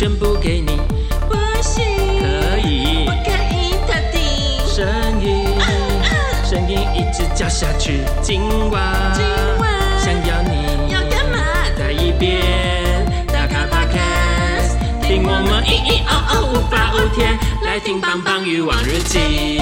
全部给你，不行，可以，不可以他定声音，声音一直叫下去。今晚，今晚想要你要干嘛？再一遍，打卡 Podcast，听我们咿咿哦哦无法无天，来听棒棒鱼往日记。